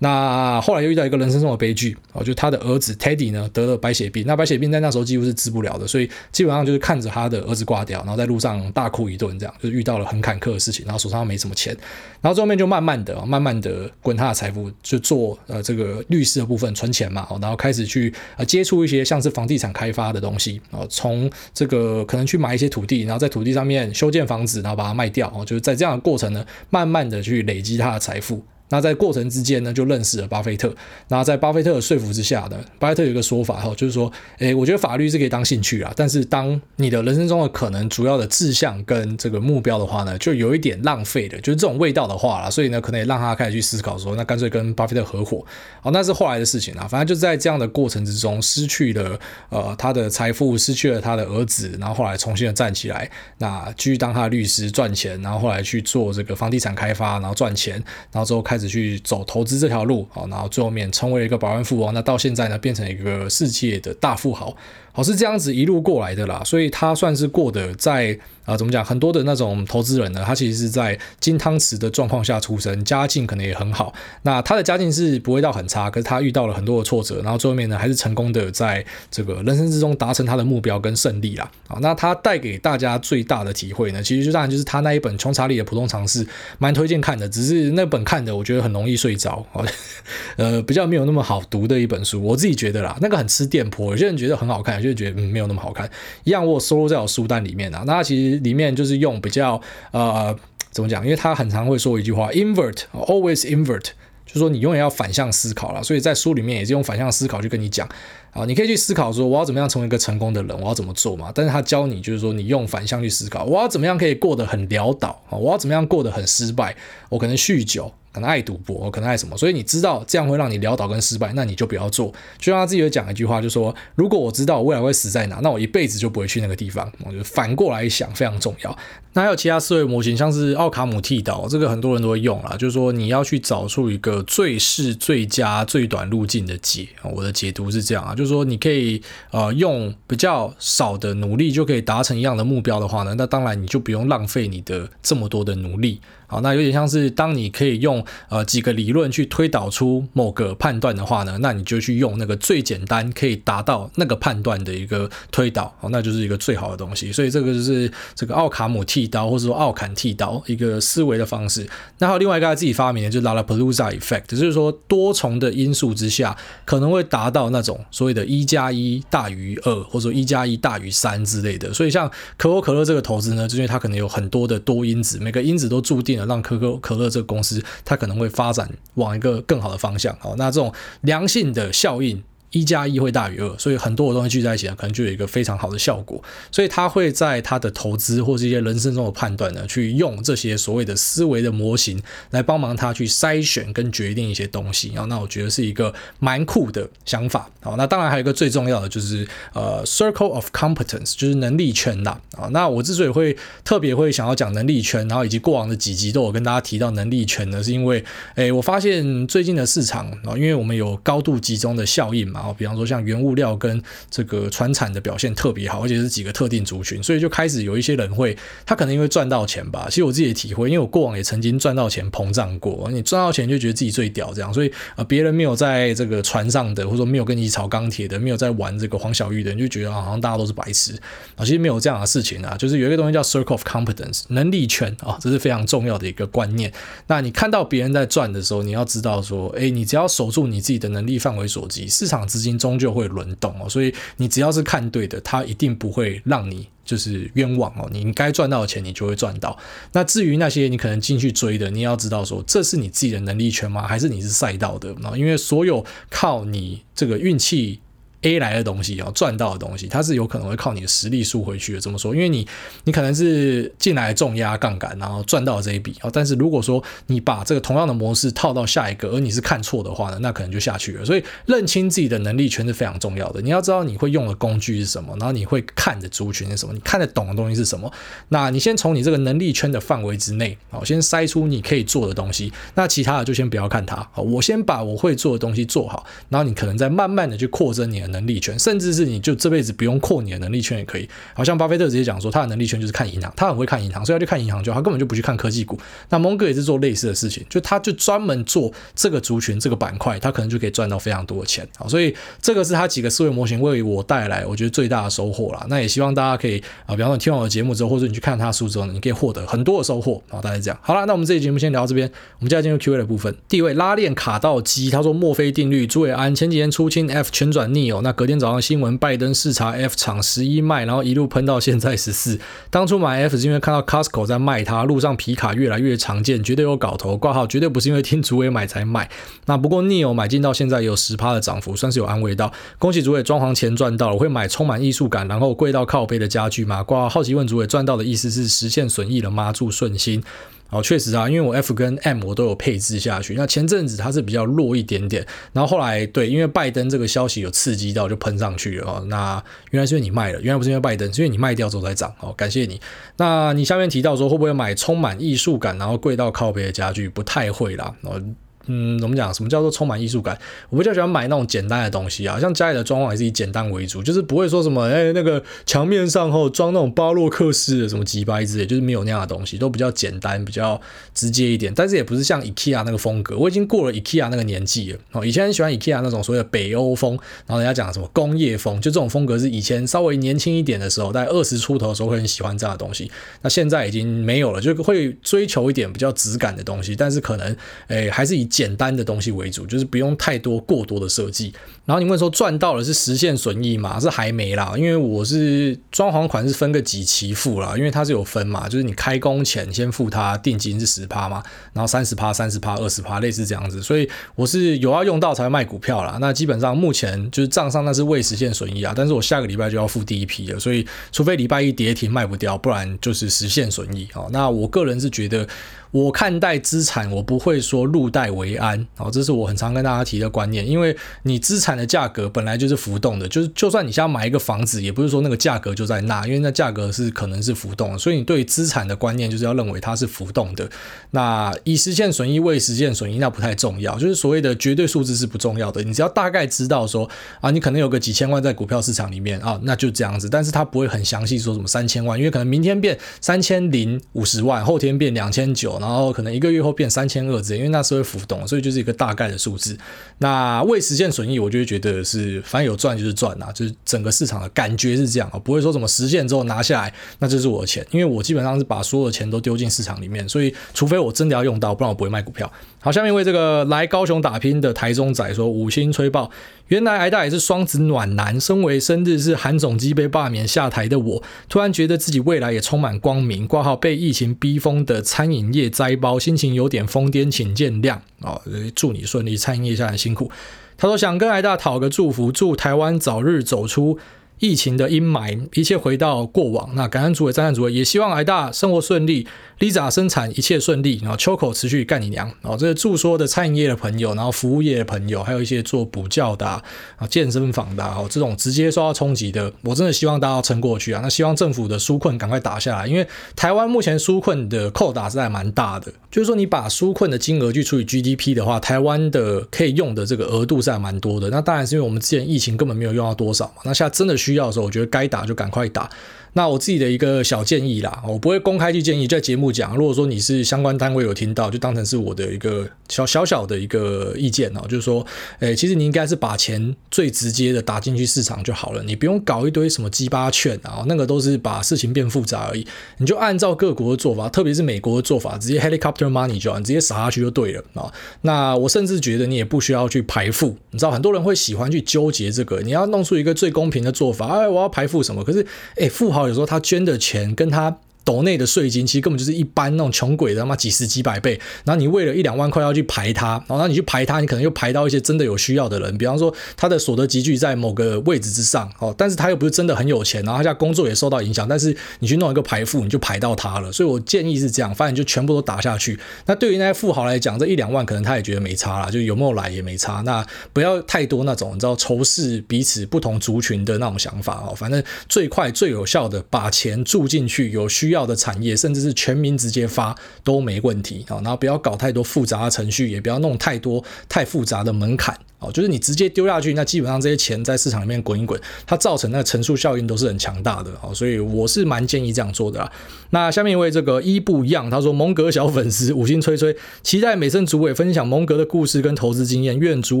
那后来又遇到一个人生中的悲剧哦，就他的儿子 Teddy 呢得了白血病，那白血病在那时候几乎是治不了的，所以基本上就是看着他的儿子挂掉，然后在路上大哭一顿，这样就遇到了很坎坷的事情，然后手上没什么钱，然后最后面就慢慢的、慢慢的滚他的财富，就做呃这个律师的部分存钱嘛，然后开始去呃接触一些像是房地产开发的东西哦，从这个可能去买一些土地，然后在土地上面修建房子，然后把它卖掉，哦，就是在这样的过程呢，慢慢的去累积他的财富。那在过程之间呢，就认识了巴菲特。那在巴菲特的说服之下呢，巴菲特有一个说法哈，就是说，诶，我觉得法律是可以当兴趣啊，但是当你的人生中的可能主要的志向跟这个目标的话呢，就有一点浪费的，就是这种味道的话啦。所以呢，可能也让他开始去思考说，那干脆跟巴菲特合伙。好，那是后来的事情啊。反正就在这样的过程之中，失去了呃他的财富，失去了他的儿子，然后后来重新的站起来，那继续当他的律师赚钱，然后后来去做这个房地产开发，然后赚钱，然后之后开。开始去走投资这条路，好，然后最后面成为了一个百万富翁。那到现在呢，变成一个世界的大富豪。好，是这样子一路过来的啦，所以他算是过得在。啊，怎么讲？很多的那种投资人呢，他其实是在金汤匙的状况下出生，家境可能也很好。那他的家境是不会到很差，可是他遇到了很多的挫折，然后最后面呢，还是成功的在这个人生之中达成他的目标跟胜利啦。啊，那他带给大家最大的体会呢，其实就当然就是他那一本《穷查理的普通常识》，蛮推荐看的。只是那本看的，我觉得很容易睡着，呃，比较没有那么好读的一本书，我自己觉得啦，那个很吃电波。有些人觉得很好看，就觉得嗯没有那么好看。一样，我有收录在我书单里面啊。那其实。里面就是用比较呃怎么讲？因为他很常会说一句话，invert，always invert，就是说你永远要反向思考了。所以在书里面也是用反向思考去跟你讲啊，你可以去思考说我要怎么样成为一个成功的人，我要怎么做嘛。但是他教你就是说你用反向去思考，我要怎么样可以过得很潦倒啊？我要怎么样过得很失败？我可能酗酒。可能爱赌博，可能爱什么，所以你知道这样会让你潦倒跟失败，那你就不要做。就像他自己有讲一句话，就说如果我知道我未来会死在哪，那我一辈子就不会去那个地方。我觉得反过来想非常重要。那还有其他思维模型，像是奥卡姆剃刀，这个很多人都会用啦，就是说你要去找出一个最适、最佳、最短路径的解。我的解读是这样啊，就是说你可以呃用比较少的努力就可以达成一样的目标的话呢，那当然你就不用浪费你的这么多的努力。好，那有点像是当你可以用呃几个理论去推导出某个判断的话呢，那你就去用那个最简单可以达到那个判断的一个推导，好，那就是一个最好的东西。所以这个就是这个奥卡姆剃刀或者说奥坎剃刀一个思维的方式。那还有另外一个他自己发明的，就是 Lollapalooza Effect，就是说多重的因素之下可能会达到那种所谓的“一加一大于二”或者说“一加一大于三”之类的。所以像可口可乐这个投资呢，就因为它可能有很多的多因子，每个因子都注定。让可口可乐这个公司，它可能会发展往一个更好的方向。好，那这种良性的效应。一加一会大于二，所以很多的东西聚在一起呢，可能就有一个非常好的效果。所以他会在他的投资或是一些人生中的判断呢，去用这些所谓的思维的模型来帮忙他去筛选跟决定一些东西。然后，那我觉得是一个蛮酷的想法。好，那当然还有一个最重要的就是呃，circle of competence，就是能力圈啦。啊，那我之所以会特别会想要讲能力圈，然后以及过往的几集都有跟大家提到能力圈呢，是因为诶，我发现最近的市场啊，因为我们有高度集中的效应嘛。然后，比方说像原物料跟这个船产的表现特别好，而且是几个特定族群，所以就开始有一些人会，他可能因为赚到钱吧。其实我自己的体会，因为我过往也曾经赚到钱膨胀过，你赚到钱就觉得自己最屌这样，所以呃别人没有在这个船上的，或者说没有跟你炒钢铁的，没有在玩这个黄小玉的，你就觉得好像大家都是白痴啊。其实没有这样的事情啊，就是有一个东西叫 circle of competence 能力圈啊，这是非常重要的一个观念。那你看到别人在赚的时候，你要知道说，哎，你只要守住你自己的能力范围所及，市场。资金终究会轮动哦，所以你只要是看对的，它一定不会让你就是冤枉哦。你应该赚到的钱，你就会赚到。那至于那些你可能进去追的，你要知道说，这是你自己的能力圈吗？还是你是赛道的？因为所有靠你这个运气。A 来的东西啊，赚到的东西，它是有可能会靠你的实力输回去的。怎么说？因为你，你可能是进来重压杠杆，然后赚到这一笔啊。但是如果说你把这个同样的模式套到下一个，而你是看错的话呢，那可能就下去了。所以认清自己的能力圈是非常重要的。你要知道你会用的工具是什么，然后你会看的族群是什么，你看得懂的东西是什么。那你先从你这个能力圈的范围之内，好，先筛出你可以做的东西。那其他的就先不要看它。好，我先把我会做的东西做好，然后你可能再慢慢的去扩增你的能力圈，甚至是你就这辈子不用扩你的能力圈也可以。好像巴菲特直接讲说，他的能力圈就是看银行，他很会看银行，所以他就看银行就好，他根本就不去看科技股。那蒙哥也是做类似的事情，就他就专门做这个族群这个板块，他可能就可以赚到非常多的钱。好，所以这个是他几个思维模型为我带来我觉得最大的收获啦。那也希望大家可以啊，比方说听完我的节目之后，或者你去看他书之后呢，你可以获得很多的收获。好，大概是这样。好了，那我们这期节目先聊到这边，我们接下来进入 Q&A 的部分。第一位拉链卡到鸡，他说墨菲定律，朱伟安前几天出清 F 全转 Neo，那隔天早上新。闻：拜登视察 F 厂十一卖，然后一路喷到现在十四。当初买 F 是因为看到 Costco 在卖它，路上皮卡越来越常见，绝对有搞头。挂号绝对不是因为听主委买才买。那不过 Neo 买进到现在有十趴的涨幅，算是有安慰到。恭喜主委装潢钱赚到了，我会买充满艺术感，然后贵到靠背的家具吗？挂号好奇问主委赚到的意思是实现损益了吗？祝顺心。哦，确实啊，因为我 F 跟 M 我都有配置下去。那前阵子它是比较弱一点点，然后后来对，因为拜登这个消息有刺激到，就喷上去了哦。那原来是因为你卖了，原来不是因为拜登，是因为你卖掉之后才涨。哦，感谢你。那你下面提到说会不会买充满艺术感，然后贵到靠北的家具？不太会啦。哦。嗯，怎么讲？什么叫做充满艺术感？我比较喜欢买那种简单的东西啊，像家里的装潢也是以简单为主，就是不会说什么，哎、那个墙面上后装那种巴洛克式的什么几百之类，就是没有那样的东西，都比较简单，比较直接一点。但是也不是像 IKEA 那个风格，我已经过了 IKEA 那个年纪了。哦，以前很喜欢 IKEA 那种所谓的北欧风，然后人家讲什么工业风，就这种风格是以前稍微年轻一点的时候，在二十出头的时候会很喜欢这样的东西。那现在已经没有了，就会追求一点比较质感的东西，但是可能，哎，还是以简单的东西为主，就是不用太多过多的设计。然后你问说赚到了是实现损益吗？是还没啦，因为我是装潢款是分个几期付啦，因为它是有分嘛，就是你开工前先付它定金是十趴嘛，然后三十趴、三十趴、二十趴，类似这样子，所以我是有要用到才卖股票啦。那基本上目前就是账上那是未实现损益啊，但是我下个礼拜就要付第一批了，所以除非礼拜一跌停卖不掉，不然就是实现损益。好，那我个人是觉得。我看待资产，我不会说入袋为安，哦，这是我很常跟大家提的观念。因为你资产的价格本来就是浮动的，就是就算你想要买一个房子，也不是说那个价格就在那，因为那价格是可能是浮动的。所以你对资产的观念就是要认为它是浮动的。那以实现损益未实现损益，那不太重要，就是所谓的绝对数字是不重要的。你只要大概知道说啊，你可能有个几千万在股票市场里面啊，那就这样子。但是它不会很详细说什么三千万，因为可能明天变三千零五十万，后天变两千九。然后可能一个月后变三千二之类，因为那是会浮动，所以就是一个大概的数字。那未实现损益，我就会觉得是反正有赚就是赚呐，就是整个市场的感觉是这样啊，不会说什么实现之后拿下来，那就是我的钱，因为我基本上是把所有的钱都丢进市场里面，所以除非我真的要用到，不然我不会卖股票。好，下面为这个来高雄打拼的台中仔说五星吹爆。原来癌大也是双子暖男，身为生日是韩总机被罢免下台的我，突然觉得自己未来也充满光明。挂号被疫情逼疯的餐饮业灾包，心情有点疯癫，请见谅。哦，祝你顺利，餐饮业下很辛苦。他说想跟癌大讨个祝福，祝台湾早日走出。疫情的阴霾，一切回到过往。那感恩主委、赞叹主委，也希望癌大生活顺利，Lisa 生产一切顺利，然后秋口持续干你娘。然后这个驻说的餐饮业的朋友，然后服务业的朋友，还有一些做补教的啊、健身房的啊，这种直接受到冲击的，我真的希望大家要撑过去啊。那希望政府的纾困赶快打下来，因为台湾目前纾困的扣打是还蛮大的，就是说你把纾困的金额去除以 GDP 的话，台湾的可以用的这个额度是还蛮多的。那当然是因为我们之前疫情根本没有用到多少嘛。那现在真的需要的时候，我觉得该打就赶快打。那我自己的一个小建议啦，我不会公开去建议，在节目讲。如果说你是相关单位有听到，就当成是我的一个小小小的一个意见哦，就是说，诶，其实你应该是把钱最直接的打进去市场就好了，你不用搞一堆什么鸡巴券啊，那个都是把事情变复杂而已。你就按照各国的做法，特别是美国的做法，直接 helicopter money 就好，你直接撒下去就对了啊。那我甚至觉得你也不需要去排富，你知道很多人会喜欢去纠结这个，你要弄出一个最公平的做法，哎，我要排富什么？可是，诶，富豪。有时候他捐的钱跟他。斗内的税金其实根本就是一般那种穷鬼的他妈几十几百倍，然后你为了一两万块要去排他，然后你去排他，你可能又排到一些真的有需要的人，比方说他的所得集聚在某个位置之上，哦，但是他又不是真的很有钱，然后他家工作也受到影响，但是你去弄一个排富，你就排到他了，所以我建议是这样，反正就全部都打下去。那对于那些富豪来讲，这一两万可能他也觉得没差啦，就有没有来也没差。那不要太多那种你知道仇视彼此不同族群的那种想法哦，反正最快最有效的把钱注进去有需要要的产业，甚至。是全民直接发都没问题啊，然后不要搞太多复杂的程序，也不要弄太多太复杂的门槛。哦，就是你直接丢下去，那基本上这些钱在市场里面滚一滚，它造成那个乘数效应都是很强大的。哦，所以我是蛮建议这样做的啦。那下面一位这个一不一样，他说蒙格小粉丝五星吹吹，期待美声主委分享蒙格的故事跟投资经验，愿主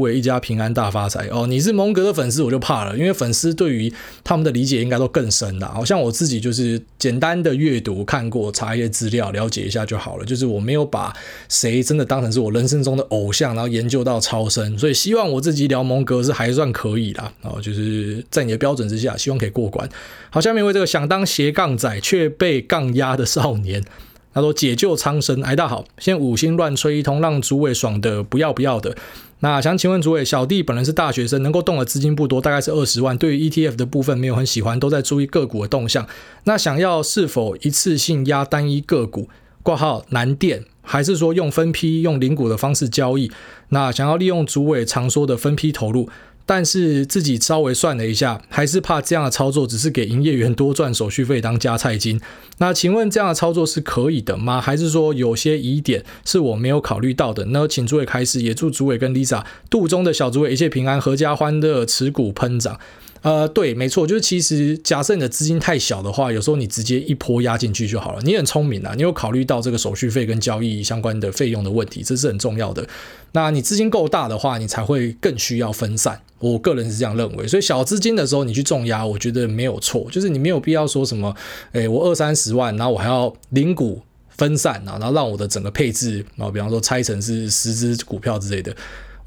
委一家平安大发财。哦，你是蒙格的粉丝，我就怕了，因为粉丝对于他们的理解应该都更深啦。好像我自己就是简单的阅读看过，查一些资料，了解一下就好了。就是我没有把谁真的当成是我人生中的偶像，然后研究到超深，所以希望。我自己聊蒙格是还算可以啦，哦，就是在你的标准之下，希望可以过关。好，下面为这个想当斜杠仔却被杠压的少年，他说解救苍生，哎，大好，先五星乱吹一通，让主委爽的不要不要的。那想请问主委，小弟本人是大学生，能够动的资金不多，大概是二十万。对于 ETF 的部分没有很喜欢，都在注意个股的动向。那想要是否一次性压单一个股？挂号南电。还是说用分批用零股的方式交易？那想要利用主委常说的分批投入，但是自己稍微算了一下，还是怕这样的操作只是给营业员多赚手续费当加菜金。那请问这样的操作是可以的吗？还是说有些疑点是我没有考虑到的呢？请诸位开示，也祝主委跟 Lisa 肚中的小主委一切平安，阖家欢乐，持股喷涨。呃，对，没错，就是其实假设你的资金太小的话，有时候你直接一波压进去就好了。你很聪明啊，你有考虑到这个手续费跟交易相关的费用的问题，这是很重要的。那你资金够大的话，你才会更需要分散。我个人是这样认为，所以小资金的时候你去重压，我觉得没有错，就是你没有必要说什么，诶，我二三十万，然后我还要零股分散啊，然后让我的整个配置啊，比方说拆成是十只股票之类的。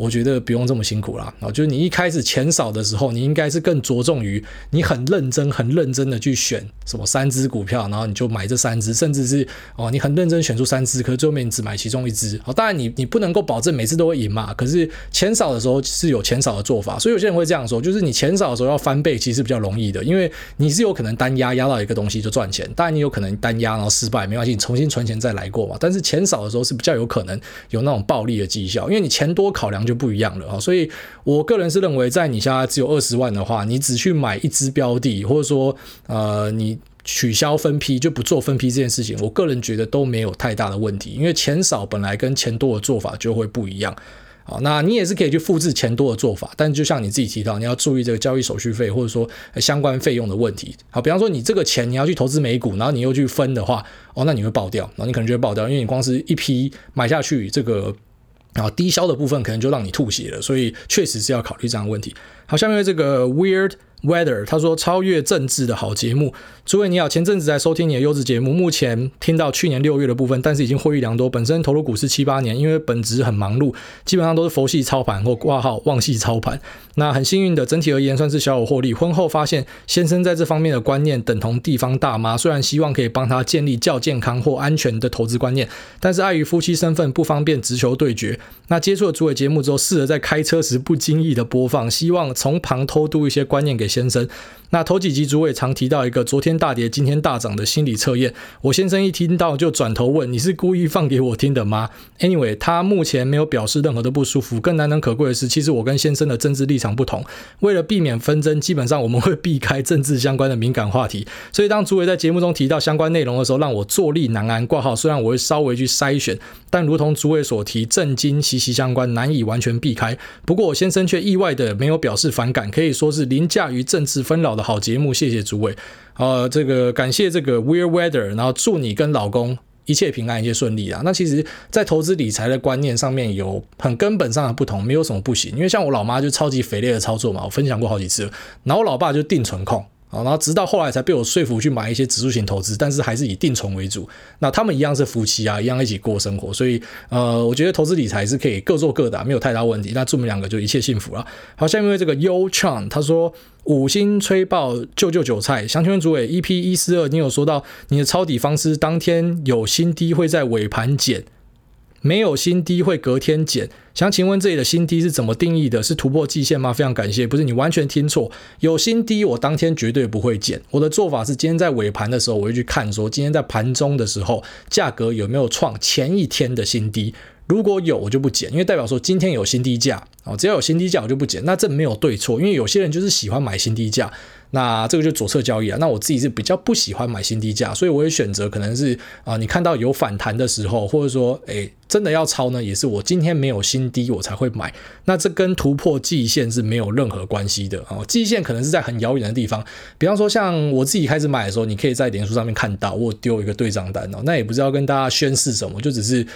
我觉得不用这么辛苦啦，啊，就是你一开始钱少的时候，你应该是更着重于你很认真、很认真的去选什么三只股票，然后你就买这三只，甚至是哦，你很认真选出三只，可是最后面你只买其中一只。哦，当然你你不能够保证每次都会赢嘛，可是钱少的时候是有钱少的做法，所以有些人会这样说，就是你钱少的时候要翻倍，其实比较容易的，因为你是有可能单压压到一个东西就赚钱，当然你有可能单压然后失败没关系，你重新存钱再来过嘛。但是钱少的时候是比较有可能有那种暴利的绩效，因为你钱多考量就就不一样了啊，所以我个人是认为，在你现在只有二十万的话，你只去买一只标的，或者说，呃，你取消分批就不做分批这件事情，我个人觉得都没有太大的问题，因为钱少本来跟钱多的做法就会不一样。好，那你也是可以去复制钱多的做法，但就像你自己提到，你要注意这个交易手续费或者说相关费用的问题。好，比方说你这个钱你要去投资美股，然后你又去分的话，哦，那你会爆掉，然后你可能就会爆掉，因为你光是一批买下去这个。然后低消的部分可能就让你吐血了，所以确实是要考虑这样的问题。好，下面这个 Weird。Weather，他说超越政治的好节目。诸位你好，前阵子在收听你的优质节目，目前听到去年六月的部分，但是已经获益良多。本身投入股市七八年，因为本职很忙碌，基本上都是佛系操盘或挂号旺系操盘。那很幸运的，整体而言算是小有获利。婚后发现先生在这方面的观念等同地方大妈，虽然希望可以帮他建立较健康或安全的投资观念，但是碍于夫妻身份不方便直球对决。那接触了诸位节目之后，试着在开车时不经意的播放，希望从旁偷渡一些观念给先生。那头几集诸位常提到一个昨天大跌今天大涨的心理测验，我先生一听到就转头问，你是故意放给我听的吗？Anyway，他目前没有表示任何的不舒服。更难能可贵的是，其实我跟先生的政治立场不同，为了避免纷争，基本上我们会避开政治相关的敏感话题。所以当诸位在节目中提到相关内容的时候，让我坐立难安。挂号虽然我会稍微去筛选，但如同诸位所提，政经息息相关，难以完全避开。不过我先生却意外的没有表示反感，可以说是凌驾于政治纷扰的好节目，谢谢诸位。呃，这个感谢这个 Weird Weather，然后祝你跟老公一切平安，一切顺利啊。那其实，在投资理财的观念上面有很根本上的不同，没有什么不行。因为像我老妈就超级肥烈的操作嘛，我分享过好几次。然后我老爸就定存控。然后直到后来才被我说服去买一些指数型投资，但是还是以定存为主。那他们一样是夫妻啊，一样一起过生活，所以呃，我觉得投资理财是可以各做各的，没有太大问题。那祝我们两个就一切幸福了。好，下面这个 Yo Chan 他说五星吹爆救救韭菜，想请问诸位 EP 一四二，你有说到你的抄底方式，当天有新低会在尾盘减。没有新低会隔天减，想请问这里的新低是怎么定义的？是突破季线吗？非常感谢，不是你完全听错，有新低我当天绝对不会减。我的做法是今天在尾盘的时候，我会去看说今天在盘中的时候价格有没有创前一天的新低，如果有我就不减，因为代表说今天有新低价啊，只要有新低价我就不减。那这没有对错，因为有些人就是喜欢买新低价。那这个就左侧交易啊，那我自己是比较不喜欢买新低价，所以我也选择可能是啊、你看到有反弹的时候，或者说，诶，真的要抄呢，也是我今天没有新低我才会买。那这跟突破季线是没有任何关系的啊、哦，季线可能是在很遥远的地方，比方说像我自己开始买的时候，你可以在脸书上面看到我丢一个对账单哦，那也不是要跟大家宣示什么，就只是。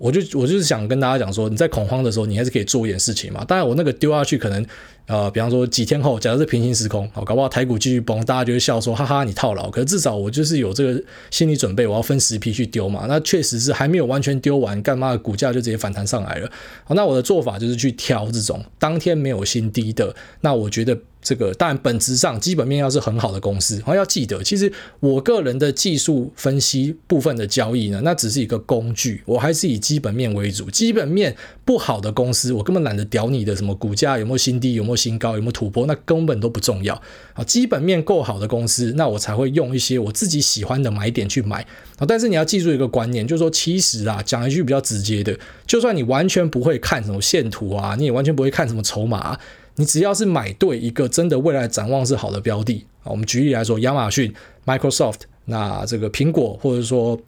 我就我就是想跟大家讲说，你在恐慌的时候，你还是可以做一点事情嘛。当然，我那个丢下去，可能呃，比方说几天后，假如是平行时空，好，搞不好台股继续崩，大家就会笑说，哈哈，你套牢。可是至少我就是有这个心理准备，我要分十批去丢嘛。那确实是还没有完全丢完，干嘛股价就直接反弹上来了。好，那我的做法就是去挑这种当天没有新低的，那我觉得。这个当然，本质上基本面要是很好的公司，然后要记得，其实我个人的技术分析部分的交易呢，那只是一个工具，我还是以基本面为主。基本面不好的公司，我根本懒得屌你的什么股价有没有新低，有没有新高，有没有突破，那根本都不重要啊。基本面够好的公司，那我才会用一些我自己喜欢的买点去买啊。但是你要记住一个观念，就是说，其实啊，讲一句比较直接的，就算你完全不会看什么线图啊，你也完全不会看什么筹码。你只要是买对一个真的未来展望是好的标的啊，我们举例来说，亚马逊、Microsoft，那这个苹果，或者说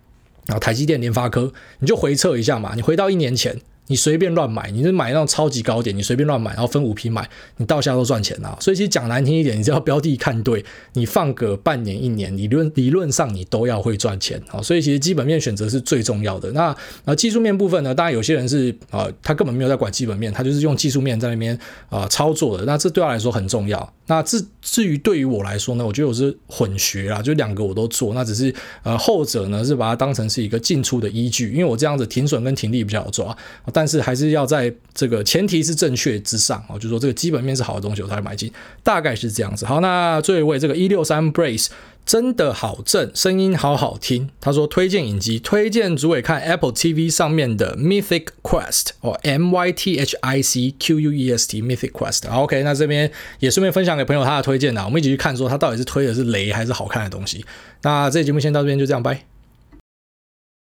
啊台积电、联发科，你就回测一下嘛，你回到一年前。你随便乱买，你就买那种超级高点，你随便乱买，然后分五批买，你到下都赚钱啊。所以其实讲难听一点，你只要标的看对，你放个半年一年，理论理论上你都要会赚钱啊。所以其实基本面选择是最重要的。那呃技术面部分呢，当然有些人是、呃，他根本没有在管基本面，他就是用技术面在那边啊、呃、操作的。那这对他来说很重要。那至至于对于我来说呢，我觉得我是混学啦，就两个我都做。那只是呃后者呢是把它当成是一个进出的依据，因为我这样子停损跟停利比较好抓。但但是还是要在这个前提是正确之上哦，就是说这个基本面是好的东西，我才会买进，大概是这样子。好，那最后一位这个一六三 Brace 真的好正，声音好好听。他说推荐影集，推荐主委看 Apple TV 上面的 Mythic Quest 哦，M Y T H I C Q U E S T Mythic Quest。，OK，那这边也顺便分享给朋友他的推荐啊，我们一起去看说他到底是推的是雷还是好看的东西。那这节目先到这边，就这样，拜。